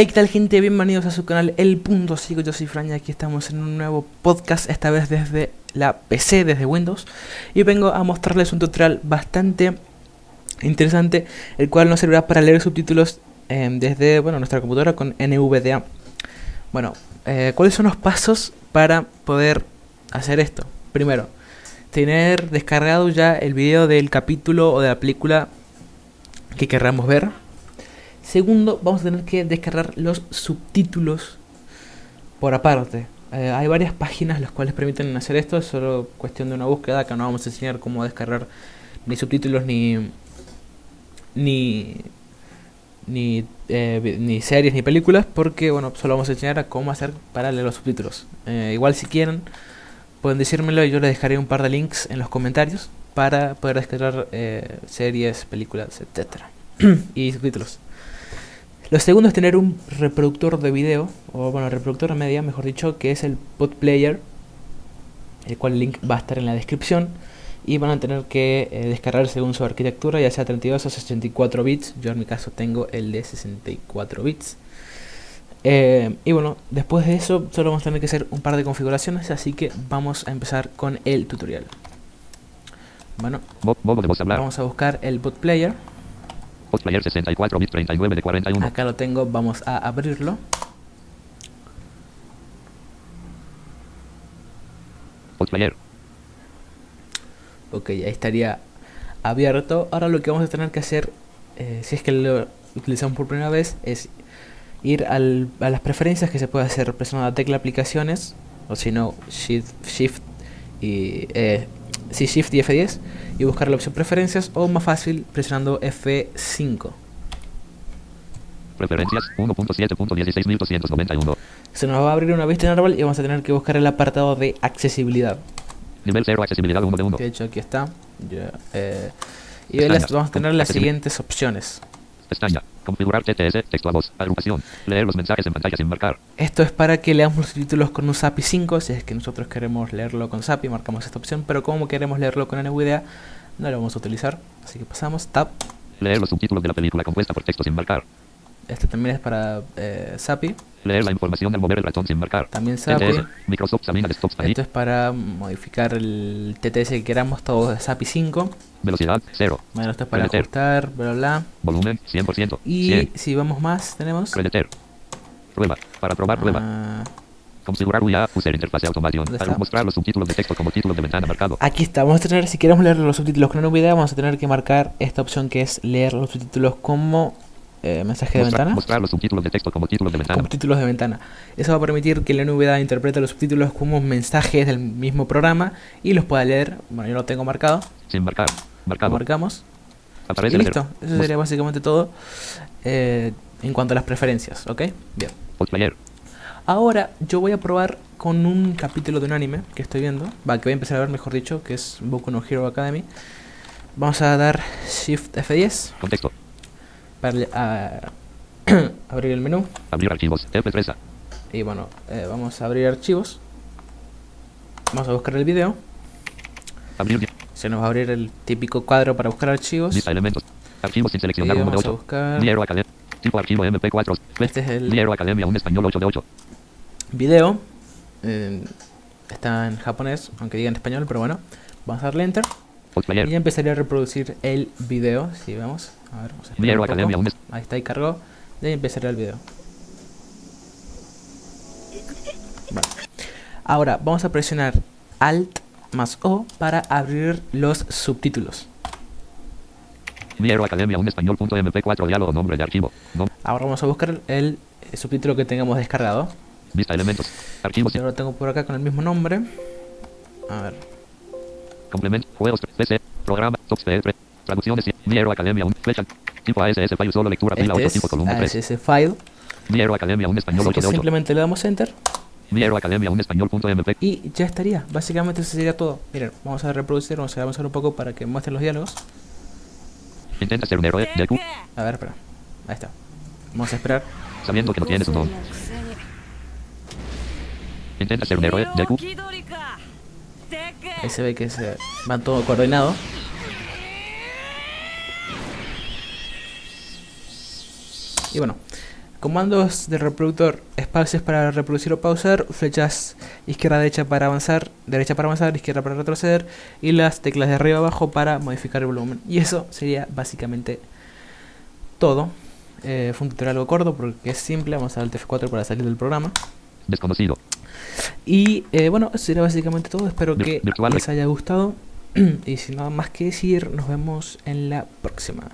Hey, ¿qué tal gente? Bienvenidos a su canal El Punto Sigo, yo soy Fran y aquí estamos en un nuevo podcast, esta vez desde la PC, desde Windows Y vengo a mostrarles un tutorial bastante interesante, el cual nos servirá para leer subtítulos eh, desde bueno, nuestra computadora con NVDA Bueno, eh, ¿cuáles son los pasos para poder hacer esto? Primero, tener descargado ya el video del capítulo o de la película que querramos ver Segundo, vamos a tener que descargar los subtítulos por aparte. Eh, hay varias páginas las cuales permiten hacer esto, es solo cuestión de una búsqueda. Acá no vamos a enseñar cómo descargar ni subtítulos ni ni ni, eh, ni series ni películas porque bueno solo vamos a enseñar a cómo hacer para leer los subtítulos eh, igual si quieren pueden decírmelo y yo les dejaré un par de links en los comentarios para poder descargar series películas etcétera y subtítulos lo segundo es tener un reproductor de video, o bueno, reproductor de media, mejor dicho, que es el PodPlayer, el cual el link va a estar en la descripción. Y van a tener que eh, descargar según su arquitectura, ya sea 32 o 64 bits. Yo en mi caso tengo el de 64 bits. Eh, y bueno, después de eso solo vamos a tener que hacer un par de configuraciones, así que vamos a empezar con el tutorial. Bueno, vamos a buscar el bot player. Postplayer 64 bits 39 de 41. Acá lo tengo, vamos a abrirlo. Postplayer. Ok, ahí estaría abierto. Ahora lo que vamos a tener que hacer, eh, si es que lo utilizamos por primera vez, es ir al, a las preferencias que se puede hacer presionando la tecla aplicaciones, o si no, Shift, Shift y eh, sí, Shift y F10 y buscar la opción preferencias o más fácil presionando F5. Preferencias 1.7.16291. Se nos va a abrir una vista en árbol y vamos a tener que buscar el apartado de accesibilidad. Nivel 0, accesibilidad 1 de 1. De hecho, aquí está. Eh, y vamos a tener las siguientes opciones. Pestaña. Configurar TTS, texto a voz, agrupación. Leer los mensajes en pantalla sin marcar. Esto es para que leamos los títulos con un SAPI 5, si es que nosotros queremos leerlo con SAPI, marcamos esta opción, pero como queremos leerlo con NVDA, no lo vamos a utilizar. Así que pasamos, Tab. Leer los subtítulos de la película compuesta por texto sin marcar. Este también es para eh, SAPI. Leer la información al mover el ratón sin marcar. También SAPI. Microsoft examina desktop Esto es para modificar el TTS que queramos, todo de SAPI 5. Velocidad 0. Bueno, esto es para ajustar, bla, bla, Volumen 100%. Y si vamos más, tenemos... Predeter. Prueba. Para probar prueba. Ah. Configurar UIA, user interfaz automación. Para mostrar los subtítulos de texto como título de ventana marcado. Aquí está. Vamos a tener, si queremos leer los subtítulos con una video, vamos a tener que marcar esta opción que es leer los subtítulos como eh, mensaje de ventana. Mostrar los subtítulos de texto como títulos de ventana. Como títulos de ventana. Eso va a permitir que la NVDA interprete los subtítulos como mensajes del mismo programa y los pueda leer. Bueno, yo lo tengo marcado. Sin marcar. Marcado. marcamos. y listo. Eso sería básicamente todo eh, en cuanto a las preferencias. ¿Ok? Bien. Ahora yo voy a probar con un capítulo de un anime que estoy viendo. Va, que voy a empezar a ver, mejor dicho, que es Boku no Hero Academy. Vamos a dar Shift F10. Contexto para abrir el menú. Abrir archivos, F3. Y bueno, eh, vamos a abrir archivos. Vamos a buscar el video. Abrir. Se nos va a abrir el típico cuadro para buscar archivos. Lista elementos. Archivos sin seleccionar. Y vamos a buscar. Academia. Tipo archivo MP4. Este es el. Academia, un español 8 de 8. Video. Eh, está en japonés, aunque diga en español, pero bueno. Vamos a darle enter. Y ya empezaría a reproducir el video. Si vemos. A ver, vamos a Ahí está, y cargó. Y ahí empezaría el video. Ahora vamos a presionar Alt más O para abrir los subtítulos. Academia, un español.mp4 diálogo, nombre de archivo. Ahora vamos a buscar el subtítulo que tengamos descargado. Vista elementos. Archivos. Yo lo tengo por acá con el mismo nombre. A ver. Complemento, juegos, PC, programa, software, traducciones, Miero Academia, un flecha, tipo ASS file, solo lectura, este 8, tipo columna 3. ASS file. Miero Academia, un español 8 de 8. Simplemente le damos enter. Miero Academia, un español.mp. Y ya estaría, básicamente eso sería todo. Miren, vamos a reproducir, vamos a avanzar un poco para que muestren los diálogos. Intenta ser un héroe, Deku. A ver, espera. Ahí está. Vamos a esperar. Sabiendo que no tienes un don. Intenta ser un héroe, Deku. Ahí se ve que se van todo coordinado. Y bueno, Comandos del reproductor, espacios para reproducir o pausar, flechas izquierda derecha para avanzar, derecha para avanzar, izquierda para retroceder y las teclas de arriba abajo para modificar el volumen. Y eso sería básicamente todo. Eh, fue un tutorial algo corto porque es simple, vamos a dar el TF4 para salir del programa. Desconocido. Y eh, bueno, eso sería básicamente todo. Espero que les haya gustado. y sin nada más que decir, nos vemos en la próxima.